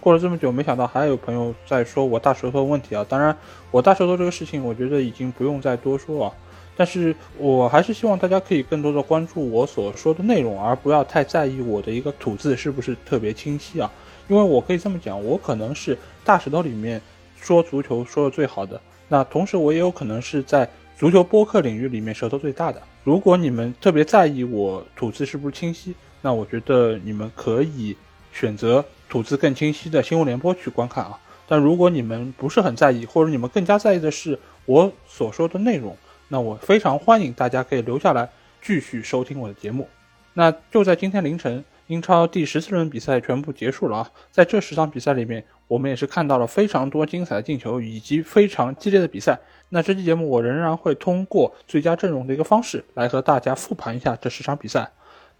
过了这么久，没想到还有朋友在说我大舌头的问题啊！当然，我大舌头这个事情，我觉得已经不用再多说啊。但是我还是希望大家可以更多的关注我所说的内容，而不要太在意我的一个吐字是不是特别清晰啊。因为我可以这么讲，我可能是大舌头里面说足球说的最好的，那同时我也有可能是在足球播客领域里面舌头最大的。如果你们特别在意我吐字是不是清晰，那我觉得你们可以选择吐字更清晰的新闻联播去观看啊。但如果你们不是很在意，或者你们更加在意的是我所说的内容。那我非常欢迎大家可以留下来继续收听我的节目。那就在今天凌晨，英超第十四轮比赛全部结束了啊！在这十场比赛里面，我们也是看到了非常多精彩的进球以及非常激烈的比赛。那这期节目我仍然会通过最佳阵容的一个方式来和大家复盘一下这十场比赛。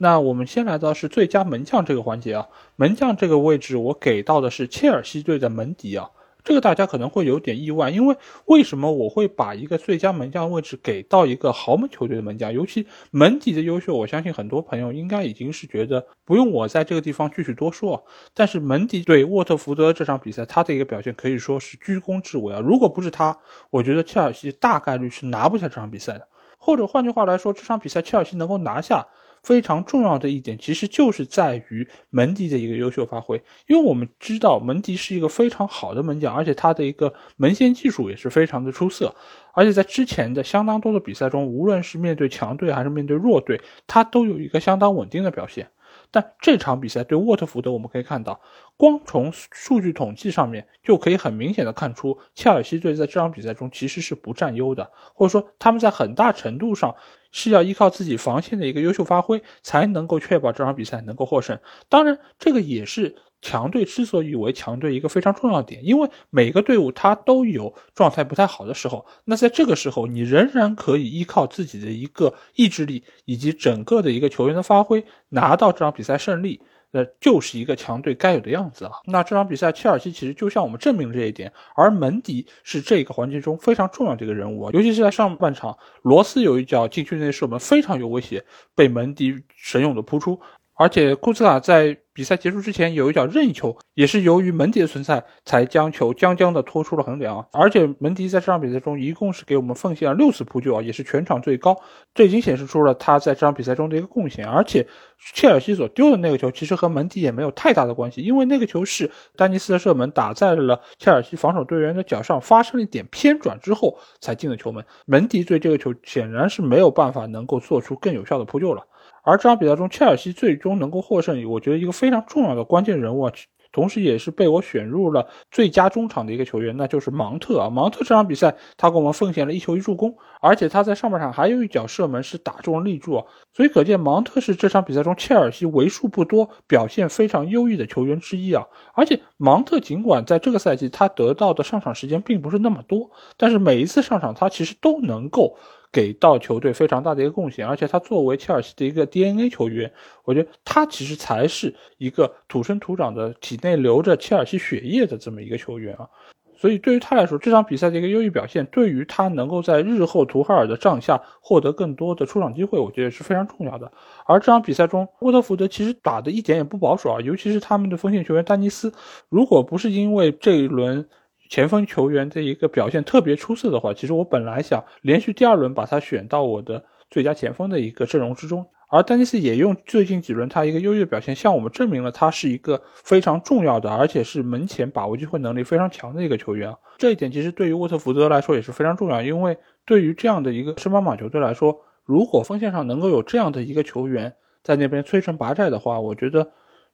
那我们先来到是最佳门将这个环节啊，门将这个位置我给到的是切尔西队的门迪啊。这个大家可能会有点意外，因为为什么我会把一个最佳门将位置给到一个豪门球队的门将？尤其门迪的优秀，我相信很多朋友应该已经是觉得不用我在这个地方继续多说。但是门迪对沃特福德这场比赛，他的一个表现可以说是居功至伟啊！如果不是他，我觉得切尔西大概率是拿不下这场比赛的。或者换句话来说，这场比赛切尔西能够拿下。非常重要的一点，其实就是在于门迪的一个优秀发挥，因为我们知道门迪是一个非常好的门将，而且他的一个门线技术也是非常的出色，而且在之前的相当多的比赛中，无论是面对强队还是面对弱队，他都有一个相当稳定的表现。但这场比赛对沃特福德，我们可以看到，光从数据统计上面就可以很明显的看出，切尔西队在这场比赛中其实是不占优的，或者说他们在很大程度上是要依靠自己防线的一个优秀发挥，才能够确保这场比赛能够获胜。当然，这个也是。强队之所以为强队，一个非常重要的点，因为每个队伍它都有状态不太好的时候，那在这个时候，你仍然可以依靠自己的一个意志力以及整个的一个球员的发挥，拿到这场比赛胜利，那就是一个强队该有的样子啊。那这场比赛，切尔西其实就向我们证明了这一点，而门迪是这个环节中非常重要的一个人物啊，尤其是在上半场，罗斯有一脚禁区内射门非常有威胁，被门迪神勇的扑出。而且库兹卡在比赛结束之前有一脚任意球，也是由于门迪的存在才将球将将的拖出了横梁。而且门迪在这场比赛中一共是给我们奉献了六次扑救啊，也是全场最高。这已经显示出了他在这场比赛中的一个贡献。而且切尔西所丢的那个球其实和门迪也没有太大的关系，因为那个球是丹尼斯的射门打在了切尔西防守队员的脚上，发生了一点偏转之后才进的球门。门迪对这个球显然是没有办法能够做出更有效的扑救了。而这场比赛中，切尔西最终能够获胜，我觉得一个非常重要的关键人物啊，同时也是被我选入了最佳中场的一个球员，那就是芒特啊。芒特这场比赛他给我们奉献了一球一助攻，而且他在上半场还有一脚射门是打中了立柱啊，所以可见芒特是这场比赛中切尔西为数不多表现非常优异的球员之一啊。而且芒特尽管在这个赛季他得到的上场时间并不是那么多，但是每一次上场他其实都能够。给到球队非常大的一个贡献，而且他作为切尔西的一个 DNA 球员，我觉得他其实才是一个土生土长的、体内流着切尔西血液的这么一个球员啊。所以对于他来说，这场比赛的一个优异表现，对于他能够在日后图哈尔的帐下获得更多的出场机会，我觉得是非常重要的。而这场比赛中，沃特福德其实打的一点也不保守啊，尤其是他们的锋线球员丹尼斯，如果不是因为这一轮。前锋球员的一个表现特别出色的话，其实我本来想连续第二轮把他选到我的最佳前锋的一个阵容之中。而丹尼斯也用最近几轮他一个优异的表现，向我们证明了他是一个非常重要的，而且是门前把握机会能力非常强的一个球员。这一点其实对于沃特福德来说也是非常重要，因为对于这样的一个升班马球队来说，如果锋线上能够有这样的一个球员在那边摧城拔寨的话，我觉得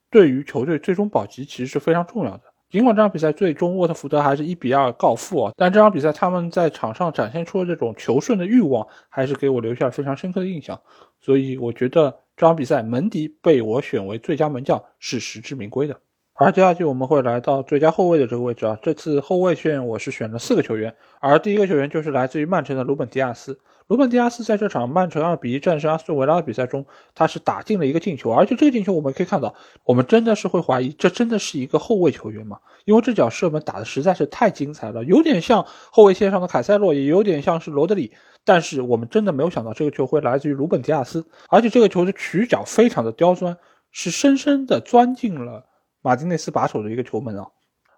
对于球队最终保级其实是非常重要的。尽管这场比赛最终沃特福德还是一比二告负啊，但这场比赛他们在场上展现出的这种求胜的欲望，还是给我留下了非常深刻的印象。所以我觉得这场比赛门迪被我选为最佳门将是实至名归的。而接下去我们会来到最佳后卫的这个位置啊，这次后卫线我是选了四个球员，而第一个球员就是来自于曼城的鲁本迪亚斯。鲁本迪亚斯在这场曼城二比一战胜阿斯顿维拉的比赛中，他是打进了一个进球，而且这个进球我们可以看到，我们真的是会怀疑这真的是一个后卫球员吗？因为这脚射门打的实在是太精彩了，有点像后卫线上的凯塞洛，也有点像是罗德里，但是我们真的没有想到这个球会来自于鲁本迪亚斯，而且这个球的曲角非常的刁钻，是深深的钻进了。马丁内斯把守的一个球门啊，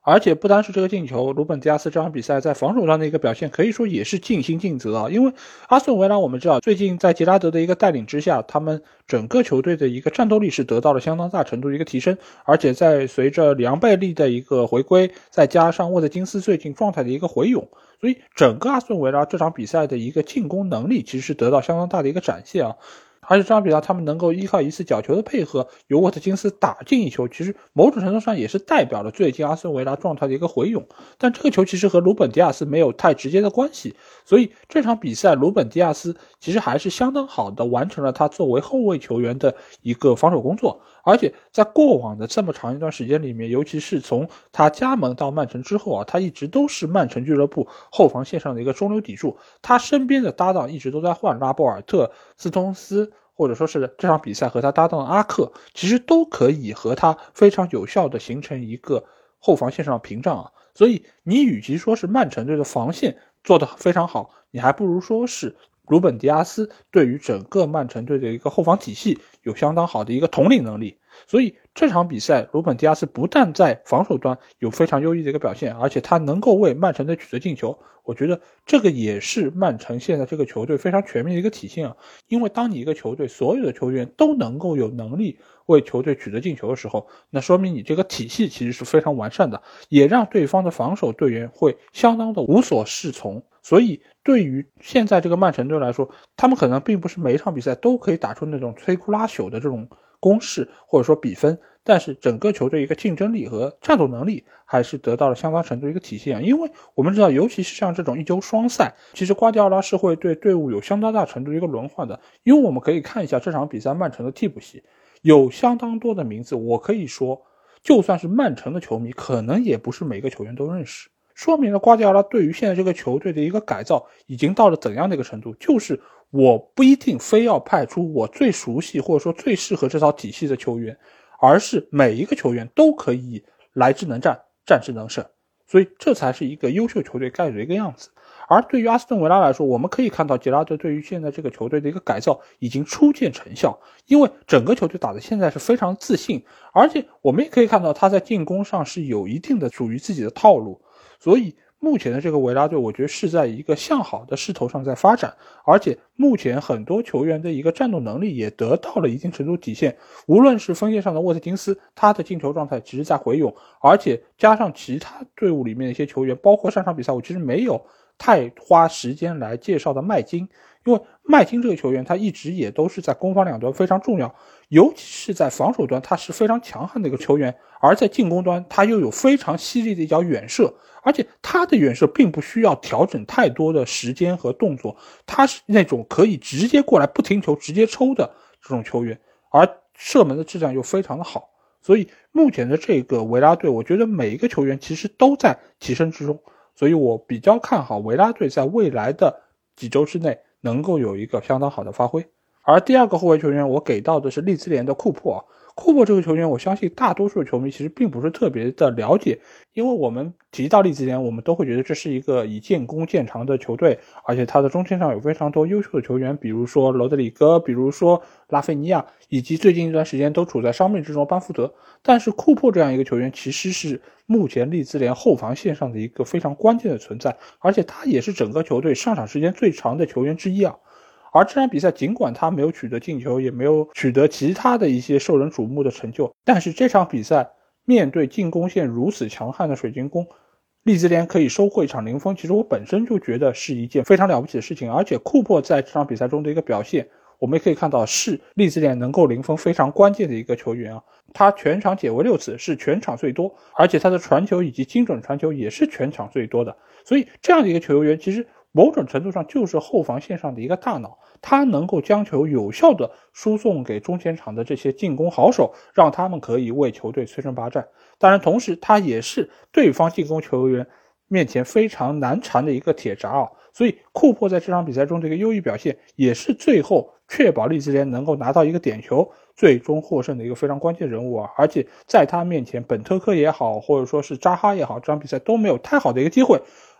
而且不单是这个进球，鲁本迪亚斯这场比赛在防守上的一个表现可以说也是尽心尽责啊。因为阿斯顿维拉我们知道，最近在杰拉德的一个带领之下，他们整个球队的一个战斗力是得到了相当大程度的一个提升，而且在随着里昂贝利的一个回归，再加上沃特金斯最近状态的一个回勇，所以整个阿斯顿维拉这场比赛的一个进攻能力其实是得到相当大的一个展现啊。而且这场比赛，他们能够依靠一次角球的配合，由沃特金斯打进一球，其实某种程度上也是代表了最近阿森维拉状态的一个回勇。但这个球其实和鲁本迪亚斯没有太直接的关系，所以这场比赛鲁本迪亚斯其实还是相当好的完成了他作为后卫球员的一个防守工作。而且在过往的这么长一段时间里面，尤其是从他加盟到曼城之后啊，他一直都是曼城俱乐部后防线上的一个中流砥柱。他身边的搭档一直都在换，拉波尔特、斯通斯，或者说是这场比赛和他搭档的阿克，其实都可以和他非常有效的形成一个后防线上的屏障啊。所以你与其说是曼城队的防线做得非常好，你还不如说是。鲁本迪亚斯对于整个曼城队的一个后防体系有相当好的一个统领能力，所以这场比赛鲁本迪亚斯不但在防守端有非常优异的一个表现，而且他能够为曼城队取得进球。我觉得这个也是曼城现在这个球队非常全面的一个体现啊。因为当你一个球队所有的球员都能够有能力为球队取得进球的时候，那说明你这个体系其实是非常完善的，也让对方的防守队员会相当的无所适从。所以，对于现在这个曼城队来说，他们可能并不是每一场比赛都可以打出那种摧枯拉朽的这种攻势或者说比分，但是整个球队一个竞争力和战斗能力还是得到了相当程度一个体现。因为我们知道，尤其是像这种一周双赛，其实瓜迪奥拉是会对队伍有相当大程度一个轮换的。因为我们可以看一下这场比赛曼城的替补席，有相当多的名字，我可以说，就算是曼城的球迷，可能也不是每个球员都认识。说明了瓜迪奥拉对于现在这个球队的一个改造已经到了怎样的一个程度？就是我不一定非要派出我最熟悉或者说最适合这套体系的球员，而是每一个球员都可以来之能战，战之能胜。所以这才是一个优秀球队该有的一个样子。而对于阿斯顿维拉来说，我们可以看到杰拉德对于现在这个球队的一个改造已经初见成效，因为整个球队打的现在是非常自信，而且我们也可以看到他在进攻上是有一定的属于自己的套路。所以目前的这个维拉队，我觉得是在一个向好的势头上在发展，而且目前很多球员的一个战斗能力也得到了一定程度体现。无论是锋线上的沃特金斯，他的进球状态其实在回勇，而且加上其他队伍里面的一些球员，包括上场比赛我其实没有太花时间来介绍的麦金，因为麦金这个球员他一直也都是在攻防两端非常重要，尤其是在防守端他是非常强悍的一个球员，而在进攻端他又有非常犀利的一脚远射。而且他的远射并不需要调整太多的时间和动作，他是那种可以直接过来不停球直接抽的这种球员，而射门的质量又非常的好，所以目前的这个维拉队，我觉得每一个球员其实都在提升之中，所以我比较看好维拉队在未来的几周之内能够有一个相当好的发挥。而第二个后卫球员，我给到的是利兹联的库珀。库珀这个球员，我相信大多数球迷其实并不是特别的了解，因为我们提到利兹联，我们都会觉得这是一个以建功见长的球队，而且他的中线上有非常多优秀的球员，比如说罗德里戈，比如说拉菲尼亚，以及最近一段时间都处在伤病之中班福德。但是库珀这样一个球员，其实是目前利兹联后防线上的一个非常关键的存在，而且他也是整个球队上场时间最长的球员之一啊。而这场比赛，尽管他没有取得进球，也没有取得其他的一些受人瞩目的成就，但是这场比赛面对进攻线如此强悍的水晶宫，利兹联可以收获一场零封，其实我本身就觉得是一件非常了不起的事情。而且库珀在这场比赛中的一个表现，我们也可以看到是利兹联能够零封非常关键的一个球员啊。他全场解围六次，是全场最多，而且他的传球以及精准传球也是全场最多的。所以这样的一个球员，其实。某种程度上就是后防线上的一个大脑，他能够将球有效的输送给中前场的这些进攻好手，让他们可以为球队摧城拔寨。当然，同时他也是对方进攻球员面前非常难缠的一个铁闸啊。所以库珀在这场比赛中的一个优异表现，也是最后确保利兹联能够拿到一个点球，最终获胜的一个非常关键人物啊！而且在他面前，本特科也好，或者说是扎哈也好，这场比赛都没有太好的一个机会，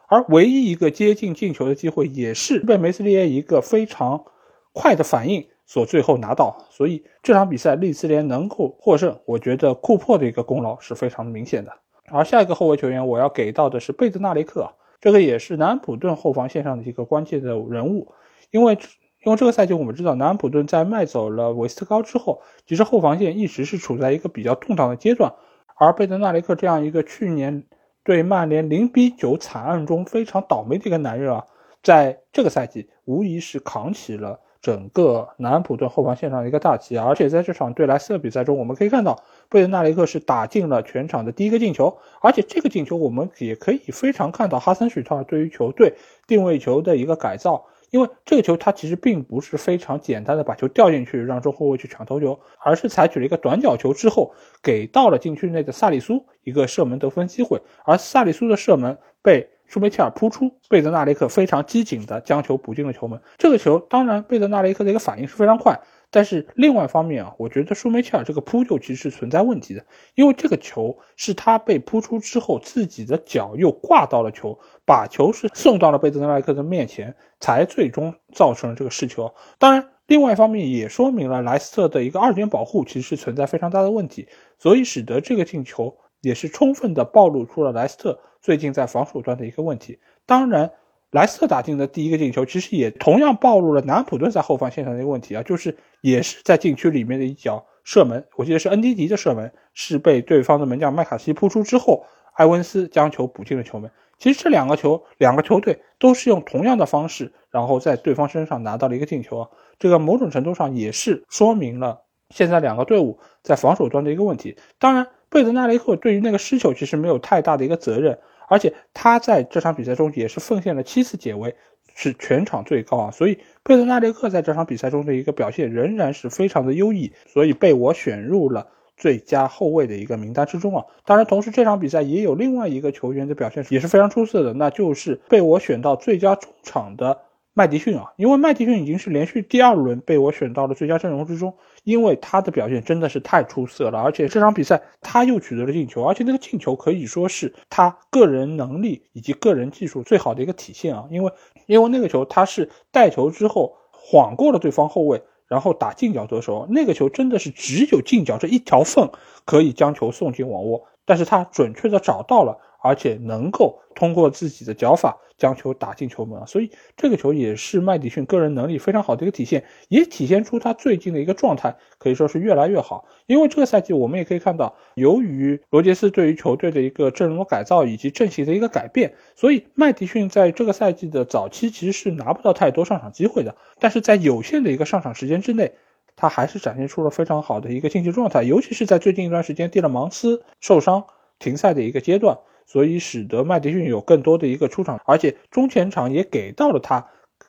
而唯一一个接近进球的机会，也是被梅斯利耶一个非常快的反应所最后拿到。所以这场比赛利兹联能够获胜，我觉得库珀的一个功劳是非常明显的。而下一个后卫球员，我要给到的是贝德纳雷克。这个也是南安普顿后防线上的一个关键的人物，因为因为这个赛季我们知道南安普顿在卖走了韦斯特高之后，其实后防线一直是处在一个比较动荡的阶段，而贝德纳雷克这样一个去年对曼联零比九惨案中非常倒霉的一个男人啊，在这个赛季无疑是扛起了。整个南安普顿后防线上的一个大旗，而且在这场对莱斯特比赛中，我们可以看到贝德纳雷克是打进了全场的第一个进球，而且这个进球我们也可以非常看到哈森许特尔对于球队定位球的一个改造，因为这个球他其实并不是非常简单的把球掉进去让中后卫去抢头球，而是采取了一个短角球之后给到了禁区内的萨里苏一个射门得分机会，而萨里苏的射门被。舒梅切尔扑出，贝德纳雷克非常机警的将球补进了球门。这个球当然贝德纳雷克的一个反应是非常快，但是另外一方面啊，我觉得舒梅切尔这个扑救其实是存在问题的，因为这个球是他被扑出之后，自己的脚又挂到了球，把球是送到了贝德纳雷克的面前，才最终造成了这个失球。当然，另外一方面也说明了莱斯特的一个二点保护其实是存在非常大的问题，所以使得这个进球也是充分的暴露出了莱斯特。最近在防守端的一个问题，当然，莱斯特打进的第一个进球，其实也同样暴露了南安普顿在后防线上的一个问题啊，就是也是在禁区里面的一脚射门，我记得是恩迪迪的射门，是被对方的门将麦卡锡扑出之后，埃文斯将球补进了球门。其实这两个球，两个球队都是用同样的方式，然后在对方身上拿到了一个进球啊，这个某种程度上也是说明了现在两个队伍在防守端的一个问题。当然，贝德纳雷克对于那个失球其实没有太大的一个责任。而且他在这场比赛中也是奉献了七次解围，是全场最高啊！所以佩德纳列克在这场比赛中的一个表现仍然是非常的优异，所以被我选入了最佳后卫的一个名单之中啊！当然，同时这场比赛也有另外一个球员的表现也是非常出色的，那就是被我选到最佳中场的。麦迪逊啊，因为麦迪逊已经是连续第二轮被我选到了最佳阵容之中，因为他的表现真的是太出色了，而且这场比赛他又取得了进球，而且那个进球可以说是他个人能力以及个人技术最好的一个体现啊，因为因为那个球他是带球之后晃过了对方后卫，然后打近角得手，那个球真的是只有近角这一条缝可以将球送进网窝，但是他准确的找到了。而且能够通过自己的脚法将球打进球门啊，所以这个球也是麦迪逊个人能力非常好的一个体现，也体现出他最近的一个状态可以说是越来越好。因为这个赛季我们也可以看到，由于罗杰斯对于球队的一个阵容的改造以及阵型的一个改变，所以麦迪逊在这个赛季的早期其实是拿不到太多上场机会的。但是在有限的一个上场时间之内，他还是展现出了非常好的一个竞技状态，尤其是在最近一段时间蒂勒芒斯受伤停赛的一个阶段。所以使得麦迪逊有更多的一个出场，而且中前场也给到了他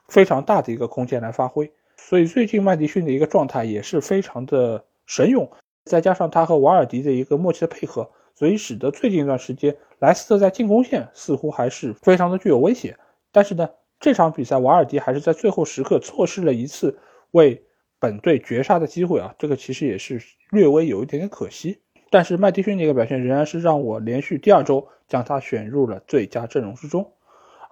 非常大的一个空间来发挥。所以最近麦迪逊的一个状态也是非常的神勇，再加上他和瓦尔迪的一个默契的配合，所以使得最近一段时间莱斯特在进攻线似乎还是非常的具有威胁。但是呢，这场比赛瓦尔迪还是在最后时刻错失了一次为本队绝杀的机会啊，这个其实也是略微有一点点可惜。但是麦迪逊的一个表现仍然是让我连续第二周将他选入了最佳阵容之中。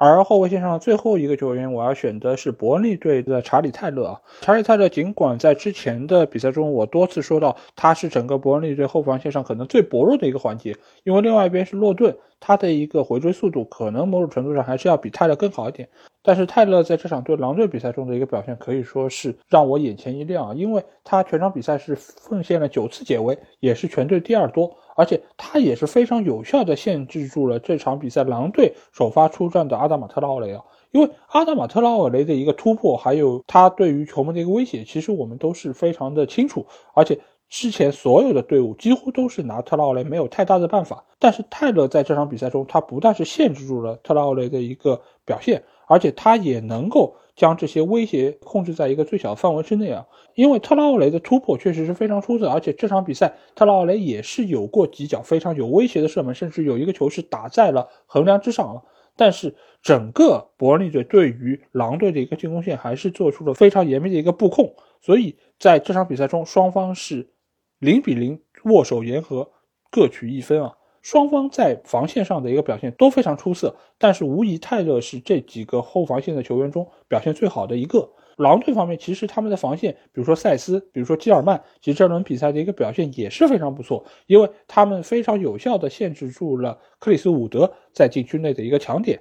而后卫线上最后一个球员，我要选的是伯恩利队的查理泰勒啊。查理泰勒尽管在之前的比赛中，我多次说到他是整个伯恩利队后防线上可能最薄弱的一个环节，因为另外一边是洛顿，他的一个回追速度可能某种程度上还是要比泰勒更好一点。但是泰勒在这场对狼队比赛中的一个表现可以说是让我眼前一亮啊，因为他全场比赛是奉献了九次解围，也是全队第二多。而且他也是非常有效的限制住了这场比赛狼队首发出战的阿达马特拉奥雷啊，因为阿达马特拉奥雷的一个突破，还有他对于球门的一个威胁，其实我们都是非常的清楚。而且之前所有的队伍几乎都是拿特拉奥雷没有太大的办法，但是泰勒在这场比赛中，他不但是限制住了特拉奥雷的一个表现，而且他也能够将这些威胁控制在一个最小范围之内啊。因为特拉奥雷的突破确实是非常出色，而且这场比赛特拉奥雷也是有过几脚非常有威胁的射门，甚至有一个球是打在了横梁之上啊。但是整个伯恩利队对于狼队的一个进攻线还是做出了非常严密的一个布控，所以在这场比赛中，双方是。零比零握手言和，各取一分啊！双方在防线上的一个表现都非常出色，但是无疑泰勒是这几个后防线的球员中表现最好的一个。狼队方面，其实他们的防线，比如说塞斯，比如说基尔曼，其实这轮比赛的一个表现也是非常不错，因为他们非常有效的限制住了克里斯伍德在禁区内的一个强点。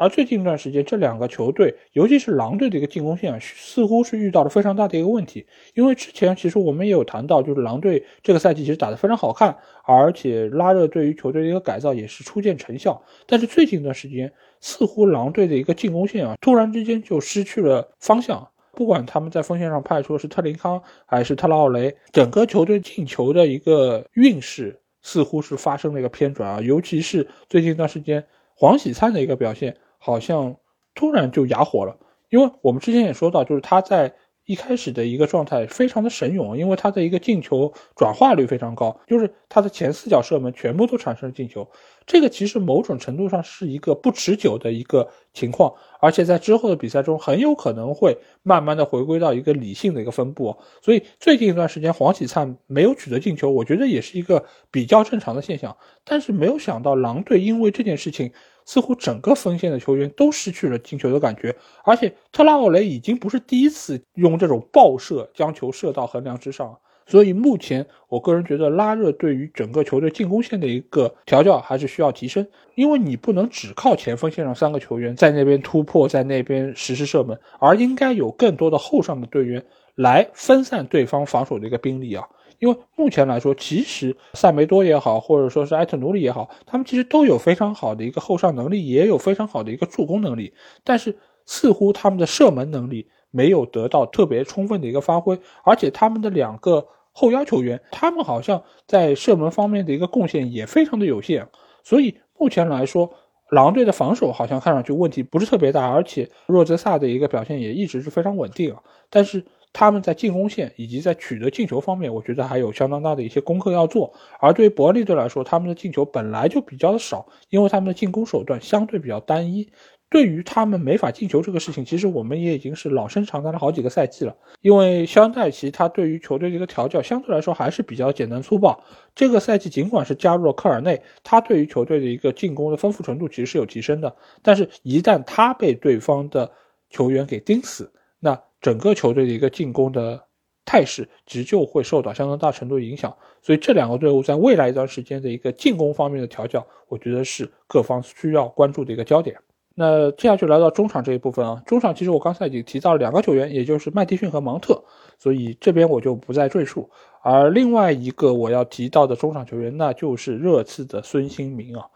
而最近一段时间，这两个球队，尤其是狼队的一个进攻线啊，似乎是遇到了非常大的一个问题。因为之前其实我们也有谈到，就是狼队这个赛季其实打得非常好看，而且拉热对于球队的一个改造也是初见成效。但是最近一段时间，似乎狼队的一个进攻线啊，突然之间就失去了方向。不管他们在锋线上派出的是特林康还是特拉奥雷，整个球队进球的一个运势似乎是发生了一个偏转啊。尤其是最近一段时间，黄喜灿的一个表现。好像突然就哑火了，因为我们之前也说到，就是他在一开始的一个状态非常的神勇，因为他的一个进球转化率非常高，就是他的前四脚射门全部都产生了进球。这个其实某种程度上是一个不持久的一个情况，而且在之后的比赛中很有可能会慢慢的回归到一个理性的一个分布。所以最近一段时间黄喜灿没有取得进球，我觉得也是一个比较正常的现象。但是没有想到狼队因为这件事情。似乎整个锋线的球员都失去了进球的感觉，而且特拉奥雷已经不是第一次用这种爆射将球射到横梁之上，所以目前我个人觉得拉热对于整个球队进攻线的一个调教还是需要提升，因为你不能只靠前锋线上三个球员在那边突破，在那边实施射门，而应该有更多的后上的队员来分散对方防守的一个兵力啊。因为目前来说，其实塞梅多也好，或者说是埃特努里也好，他们其实都有非常好的一个后上能力，也有非常好的一个助攻能力，但是似乎他们的射门能力没有得到特别充分的一个发挥，而且他们的两个后腰球员，他们好像在射门方面的一个贡献也非常的有限，所以目前来说，狼队的防守好像看上去问题不是特别大，而且若泽萨的一个表现也一直是非常稳定啊，但是。他们在进攻线以及在取得进球方面，我觉得还有相当大的一些功课要做。而对于伯利队来说，他们的进球本来就比较的少，因为他们的进攻手段相对比较单一。对于他们没法进球这个事情，其实我们也已经是老生常谈了好几个赛季了。因为肖恩戴奇他对于球队的一个调教相对来说还是比较简单粗暴。这个赛季尽管是加入了科尔内，他对于球队的一个进攻的丰富程度其实是有提升的，但是一旦他被对方的球员给盯死，那。整个球队的一个进攻的态势，其实就会受到相当大程度的影响。所以这两个队伍在未来一段时间的一个进攻方面的调教，我觉得是各方需要关注的一个焦点。那接下去来到中场这一部分啊，中场其实我刚才已经提到了两个球员，也就是麦迪逊和芒特，所以这边我就不再赘述。而另外一个我要提到的中场球员，那就是热刺的孙兴民啊。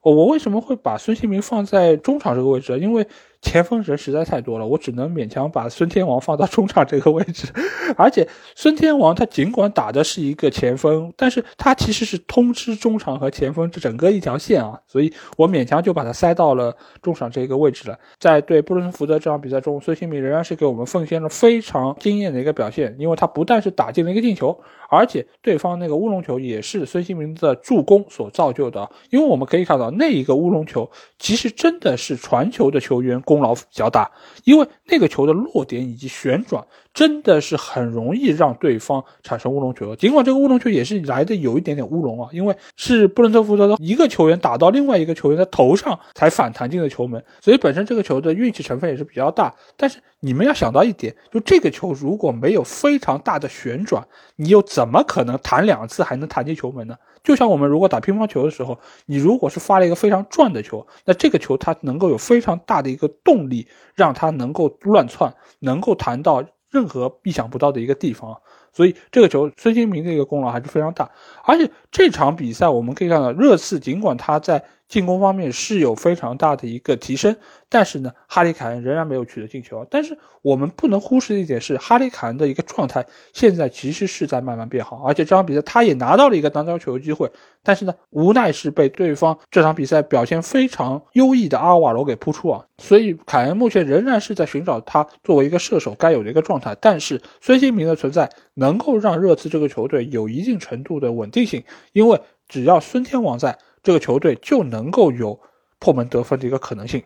我为什么会把孙兴民放在中场这个位置？因为前锋人实在太多了，我只能勉强把孙天王放到中场这个位置。而且孙天王他尽管打的是一个前锋，但是他其实是通吃中场和前锋这整个一条线啊，所以我勉强就把他塞到了中场这个位置了。在对布伦福德这场比赛中，孙兴民仍然是给我们奉献了非常惊艳的一个表现，因为他不但是打进了一个进球，而且对方那个乌龙球也是孙兴民的助攻所造就的。因为我们可以看到那一个乌龙球，其实真的是传球的球员攻。功劳比较大，因为那个球的落点以及旋转真的是很容易让对方产生乌龙球。尽管这个乌龙球也是来的有一点点乌龙啊，因为是布伦特福德的一个球员打到另外一个球员的头上才反弹进的球门，所以本身这个球的运气成分也是比较大。但是你们要想到一点，就这个球如果没有非常大的旋转，你又怎么可能弹两次还能弹进球门呢？就像我们如果打乒乓球的时候，你如果是发了一个非常转的球，那这个球它能够有非常大的一个动力，让它能够乱窜，能够弹到任何意想不到的一个地方。所以这个球孙兴民的一个功劳还是非常大。而且这场比赛我们可以看到，热刺尽管他在进攻方面是有非常大的一个提升，但是呢，哈里凯恩仍然没有取得进球。但是我们不能忽视的一点是，哈里凯恩的一个状态现在其实是在慢慢变好，而且这场比赛他也拿到了一个单刀球的机会，但是呢，无奈是被对方这场比赛表现非常优异的阿瓦罗给扑出啊。所以凯恩目前仍然是在寻找他作为一个射手该有的一个状态，但是孙兴民的存在能够让热刺这个球队有一定程度的稳定性，因为只要孙天王在。这个球队就能够有破门得分的一个可能性，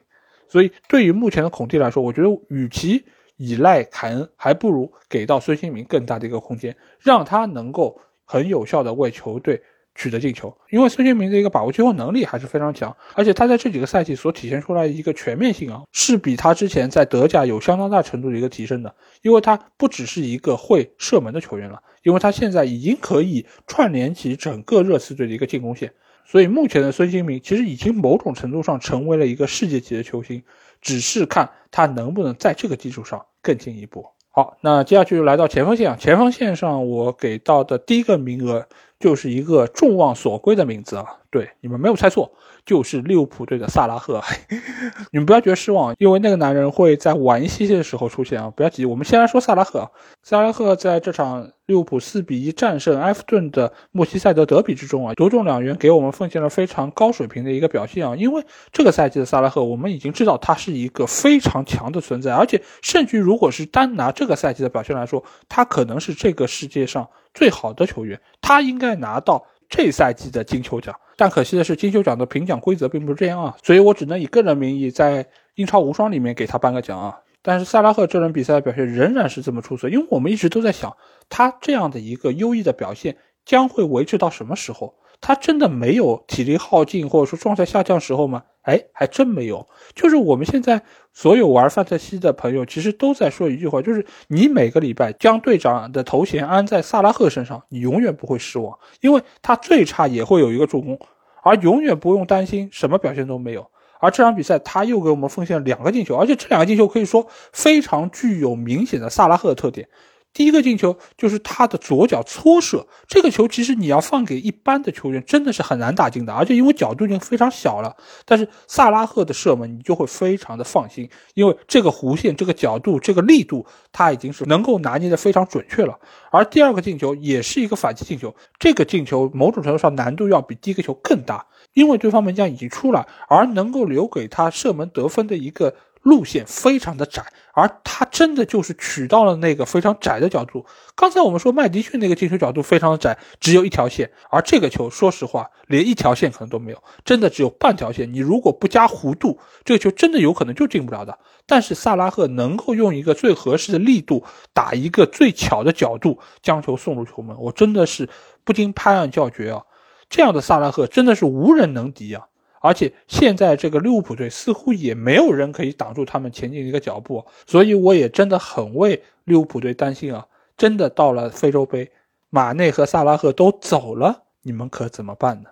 所以对于目前的孔蒂来说，我觉得与其依赖凯恩，还不如给到孙兴民更大的一个空间，让他能够很有效的为球队取得进球。因为孙兴民的一个把握机会能力还是非常强，而且他在这几个赛季所体现出来的一个全面性啊，是比他之前在德甲有相当大程度的一个提升的。因为他不只是一个会射门的球员了，因为他现在已经可以串联起整个热刺队的一个进攻线。所以目前的孙兴民其实已经某种程度上成为了一个世界级的球星，只是看他能不能在这个基础上更进一步。好，那接下去来到前锋线啊，前锋线上我给到的第一个名额就是一个众望所归的名字啊，对，你们没有猜错。就是利物浦队的萨拉赫，你们不要觉得失望，因为那个男人会在晚一些些的时候出现啊！不要急，我们先来说萨拉赫。萨拉赫在这场利物浦四比一战胜埃弗顿的莫西塞德德比之中啊，独中两元，给我们奉献了非常高水平的一个表现啊！因为这个赛季的萨拉赫，我们已经知道他是一个非常强的存在，而且甚至如果是单拿这个赛季的表现来说，他可能是这个世界上最好的球员，他应该拿到。这赛季的金球奖，但可惜的是，金球奖的评奖规则并不是这样啊，所以我只能以个人名义在英超无双里面给他颁个奖啊。但是萨拉赫这轮比赛的表现仍然是这么出色，因为我们一直都在想，他这样的一个优异的表现将会维持到什么时候？他真的没有体力耗尽或者说状态下降时候吗？哎，还真没有。就是我们现在所有玩范特西的朋友，其实都在说一句话，就是你每个礼拜将队长的头衔安在萨拉赫身上，你永远不会失望，因为他最差也会有一个助攻，而永远不用担心什么表现都没有。而这场比赛他又给我们奉献了两个进球，而且这两个进球可以说非常具有明显的萨拉赫特点。第一个进球就是他的左脚搓射，这个球其实你要放给一般的球员真的是很难打进的，而且因为角度已经非常小了。但是萨拉赫的射门你就会非常的放心，因为这个弧线、这个角度、这个力度，他已经是能够拿捏的非常准确了。而第二个进球也是一个反击进球，这个进球某种程度上难度要比第一个球更大，因为对方门将已经出来，而能够留给他射门得分的一个。路线非常的窄，而他真的就是取到了那个非常窄的角度。刚才我们说麦迪逊那个进球角度非常的窄，只有一条线，而这个球说实话连一条线可能都没有，真的只有半条线。你如果不加弧度，这个球真的有可能就进不了的。但是萨拉赫能够用一个最合适的力度，打一个最巧的角度，将球送入球门，我真的是不禁拍案叫绝啊！这样的萨拉赫真的是无人能敌啊！而且现在这个利物浦队似乎也没有人可以挡住他们前进的一个脚步，所以我也真的很为利物浦队担心啊！真的到了非洲杯，马内和萨拉赫都走了，你们可怎么办呢？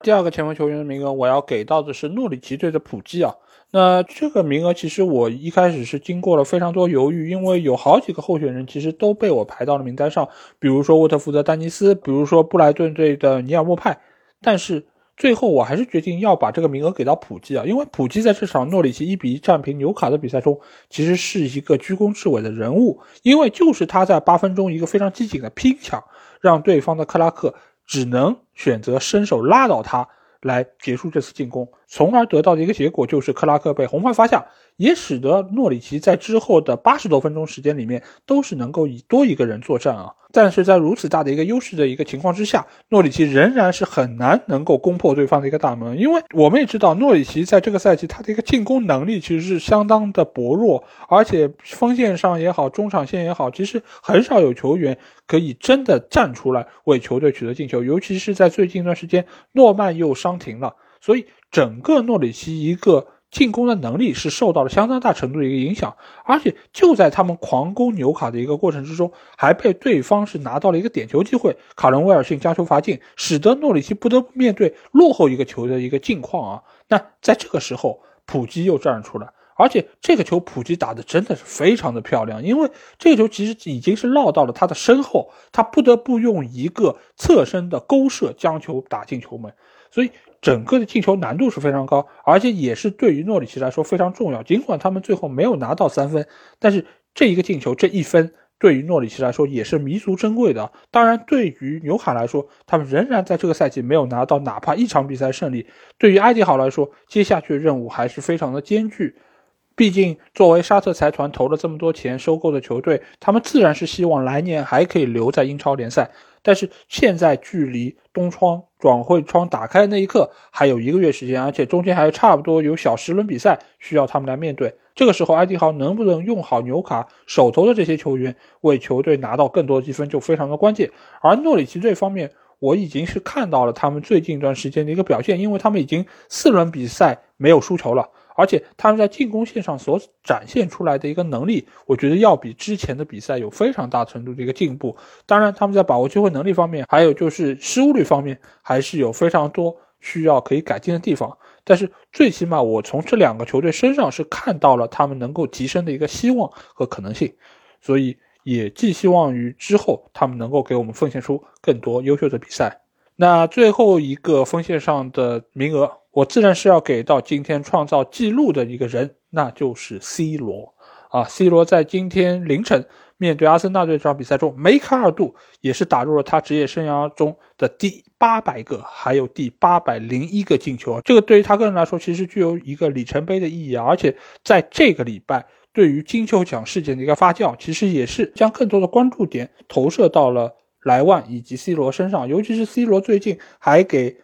第二个前锋球员的名额，我要给到的是诺里奇队的普基啊。那这个名额其实我一开始是经过了非常多犹豫，因为有好几个候选人其实都被我排到了名单上，比如说沃特福德丹尼斯，比如说布莱顿队的尼尔莫派，但是。最后，我还是决定要把这个名额给到普基啊，因为普基在这场诺里奇一比一战平纽卡的比赛中，其实是一个居功至伟的人物，因为就是他在八分钟一个非常激进的拼抢，让对方的克拉克只能选择伸手拉倒他。来结束这次进攻，从而得到的一个结果就是克拉克被红牌罚下，也使得诺里奇在之后的八十多分钟时间里面都是能够以多一个人作战啊。但是在如此大的一个优势的一个情况之下，诺里奇仍然是很难能够攻破对方的一个大门，因为我们也知道诺里奇在这个赛季他的一个进攻能力其实是相当的薄弱，而且锋线上也好，中场线也好，其实很少有球员可以真的站出来为球队取得进球，尤其是在最近一段时间，诺曼又伤停了，所以整个诺里奇一个。进攻的能力是受到了相当大程度的一个影响，而且就在他们狂攻纽卡的一个过程之中，还被对方是拿到了一个点球机会，卡伦威尔逊将球罚进，使得诺里奇不得不面对落后一个球的一个境况啊。那在这个时候，普基又站了出来，而且这个球普基打的真的是非常的漂亮，因为这个球其实已经是落到了他的身后，他不得不用一个侧身的勾射将球打进球门，所以。整个的进球难度是非常高，而且也是对于诺里奇来说非常重要。尽管他们最后没有拿到三分，但是这一个进球这一分对于诺里奇来说也是弥足珍贵的。当然，对于纽卡来说，他们仍然在这个赛季没有拿到哪怕一场比赛胜利。对于埃迪豪来说，接下去的任务还是非常的艰巨。毕竟，作为沙特财团投了这么多钱收购的球队，他们自然是希望来年还可以留在英超联赛。但是现在距离冬窗转会窗打开的那一刻还有一个月时间，而且中间还差不多有小十轮比赛需要他们来面对。这个时候，埃迪豪能不能用好纽卡手头的这些球员，为球队拿到更多的积分就非常的关键。而诺里奇这方面，我已经是看到了他们最近一段时间的一个表现，因为他们已经四轮比赛没有输球了。而且他们在进攻线上所展现出来的一个能力，我觉得要比之前的比赛有非常大程度的一个进步。当然，他们在把握机会能力方面，还有就是失误率方面，还是有非常多需要可以改进的地方。但是最起码，我从这两个球队身上是看到了他们能够提升的一个希望和可能性，所以也寄希望于之后他们能够给我们奉献出更多优秀的比赛。那最后一个锋线上的名额。我自然是要给到今天创造纪录的一个人，那就是 C 罗啊！C 罗在今天凌晨面对阿森纳队这场比赛中，梅开二度，也是打入了他职业生涯中的第八百个，还有第八百零一个进球啊！这个对于他个人来说，其实具有一个里程碑的意义啊！而且在这个礼拜，对于金球奖事件的一个发酵，其实也是将更多的关注点投射到了莱万以及 C 罗身上，尤其是 C 罗最近还给。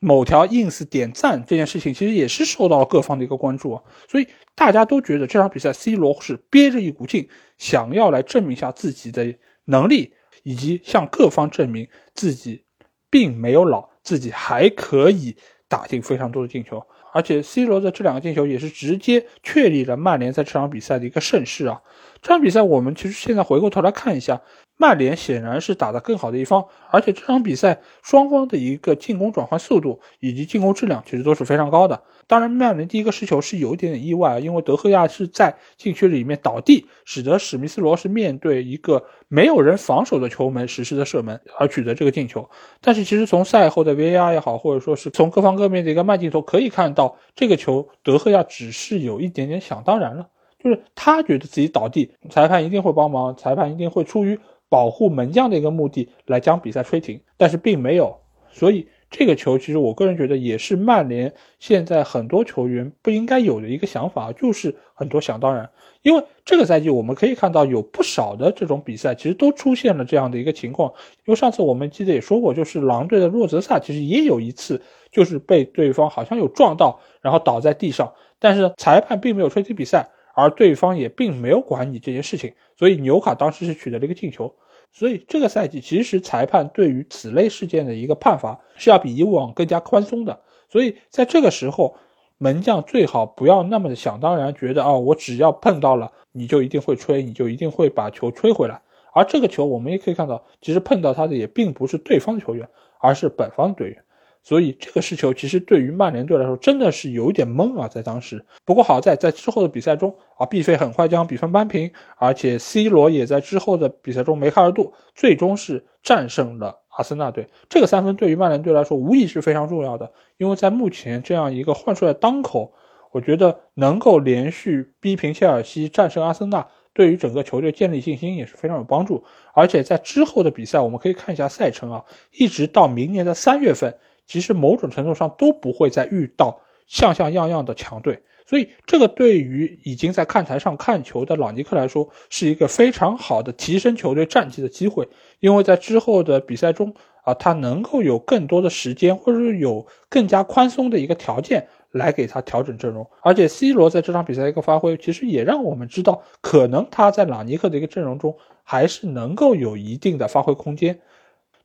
某条 ins 点赞这件事情，其实也是受到了各方的一个关注啊，所以大家都觉得这场比赛 C 罗是憋着一股劲，想要来证明一下自己的能力，以及向各方证明自己并没有老，自己还可以打进非常多的进球。而且 C 罗的这两个进球也是直接确立了曼联在这场比赛的一个盛世啊。这场比赛我们其实现在回过头来看一下。曼联显然是打得更好的一方，而且这场比赛双方的一个进攻转换速度以及进攻质量其实都是非常高的。当然，曼联第一个失球是有一点点意外，因为德赫亚是在禁区里面倒地，使得史密斯罗是面对一个没有人防守的球门实施的射门而取得这个进球。但是，其实从赛后的 VAR 也好，或者说是从各方各面的一个慢镜头可以看到，这个球德赫亚只是有一点点想当然了，就是他觉得自己倒地，裁判一定会帮忙，裁判一定会出于。保护门将的一个目的来将比赛吹停，但是并没有，所以这个球其实我个人觉得也是曼联现在很多球员不应该有的一个想法，就是很多想当然。因为这个赛季我们可以看到有不少的这种比赛其实都出现了这样的一个情况。因为上次我们记得也说过，就是狼队的洛泽萨其实也有一次就是被对方好像有撞到，然后倒在地上，但是裁判并没有吹停比赛。而对方也并没有管你这件事情，所以纽卡当时是取得了一个进球。所以这个赛季其实裁判对于此类事件的一个判罚是要比以往更加宽松的。所以在这个时候，门将最好不要那么的想当然，觉得啊，我只要碰到了你就一定会吹，你就一定会把球吹回来。而这个球我们也可以看到，其实碰到他的也并不是对方的球员，而是本方的队员。所以这个失球其实对于曼联队来说真的是有一点懵啊，在当时。不过好在在之后的比赛中啊，毕费很快将比分扳平，而且 C 罗也在之后的比赛中梅开二度，最终是战胜了阿森纳队。这个三分对于曼联队来说无疑是非常重要的，因为在目前这样一个换帅的当口，我觉得能够连续逼平切尔西、战胜阿森纳，对于整个球队建立信心也是非常有帮助。而且在之后的比赛，我们可以看一下赛程啊，一直到明年的三月份。其实某种程度上都不会再遇到像像样样的强队，所以这个对于已经在看台上看球的朗尼克来说，是一个非常好的提升球队战绩的机会。因为在之后的比赛中啊，他能够有更多的时间，或者是有更加宽松的一个条件来给他调整阵容。而且 C 罗在这场比赛一个发挥，其实也让我们知道，可能他在朗尼克的一个阵容中还是能够有一定的发挥空间。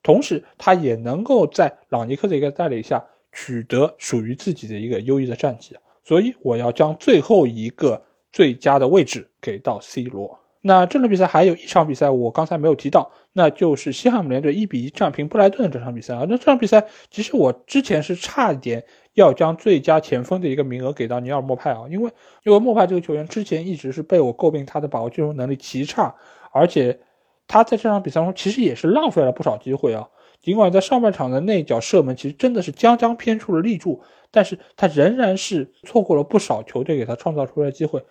同时，他也能够在朗尼克的一个带领下取得属于自己的一个优异的战绩，所以我要将最后一个最佳的位置给到 C 罗。那这轮比赛还有一场比赛，我刚才没有提到，那就是西汉姆联队一比一战平布莱顿的这场比赛啊。那这场比赛其实我之前是差一点要将最佳前锋的一个名额给到尼尔莫派啊，因为因为莫派这个球员之前一直是被我诟病他的把握进攻能力极差，而且。他在这场比赛中其实也是浪费了不少机会啊！尽管在上半场的那脚射门其实真的是将将偏出了立柱，但是他仍然是错过了不少球队给他创造出来的机会。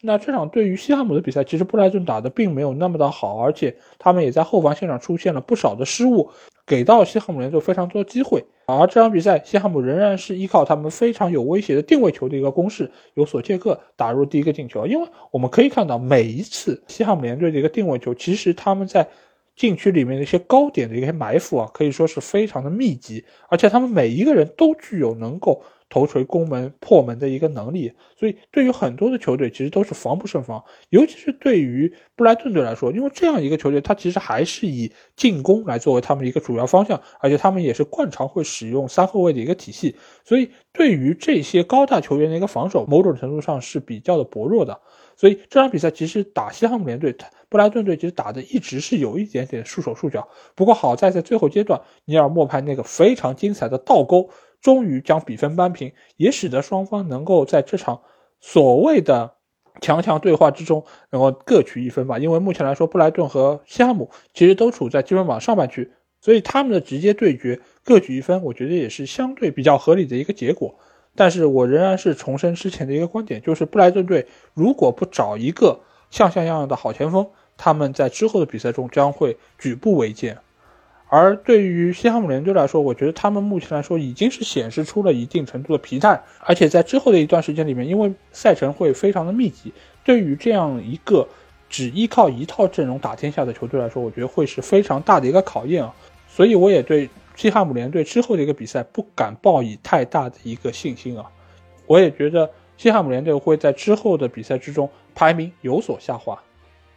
那这场对于西汉姆的比赛，其实布莱顿打的并没有那么的好，而且他们也在后防线上出现了不少的失误，给到西汉姆联队非常多机会。而这场比赛，西汉姆仍然是依靠他们非常有威胁的定位球的一个攻势，由索切克打入第一个进球。因为我们可以看到，每一次西汉姆联队的一个定位球，其实他们在禁区里面的一些高点的一些埋伏啊，可以说是非常的密集，而且他们每一个人都具有能够。头锤攻门破门的一个能力，所以对于很多的球队其实都是防不胜防，尤其是对于布莱顿队来说，因为这样一个球队，他其实还是以进攻来作为他们一个主要方向，而且他们也是惯常会使用三后卫的一个体系，所以对于这些高大球员的一个防守，某种程度上是比较的薄弱的。所以这场比赛其实打西汉姆联队，布莱顿队其实打的一直是有一点点束手束脚，不过好在在最后阶段，尼尔莫派那个非常精彩的倒钩。终于将比分扳平，也使得双方能够在这场所谓的强强对话之中，能够各取一分吧。因为目前来说，布莱顿和西汉姆其实都处在积分榜上半区，所以他们的直接对决各取一分，我觉得也是相对比较合理的一个结果。但是我仍然是重申之前的一个观点，就是布莱顿队如果不找一个像像样的好前锋，他们在之后的比赛中将会举步维艰。而对于西汉姆联队来说，我觉得他们目前来说已经是显示出了一定程度的疲态，而且在之后的一段时间里面，因为赛程会非常的密集，对于这样一个只依靠一套阵容打天下的球队来说，我觉得会是非常大的一个考验啊。所以我也对西汉姆联队之后的一个比赛不敢抱以太大的一个信心啊。我也觉得西汉姆联队会在之后的比赛之中排名有所下滑。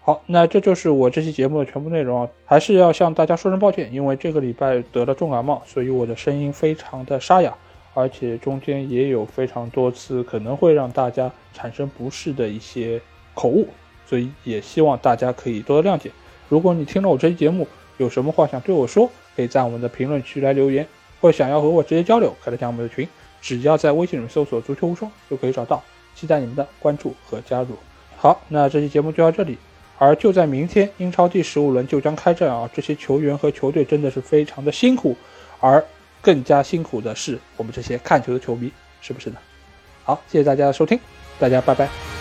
好，那这就是我这期节目的全部内容啊，还是要向大家说声抱歉，因为这个礼拜得了重感冒，所以我的声音非常的沙哑，而且中间也有非常多次可能会让大家产生不适的一些口误，所以也希望大家可以多多谅解。如果你听了我这期节目，有什么话想对我说，可以在我们的评论区来留言，或想要和我直接交流，可以加我们的群，只要在微信里面搜索“足球无双”就可以找到，期待你们的关注和加入。好，那这期节目就到这里。而就在明天，英超第十五轮就将开战啊！这些球员和球队真的是非常的辛苦，而更加辛苦的是我们这些看球的球迷，是不是呢？好，谢谢大家的收听，大家拜拜。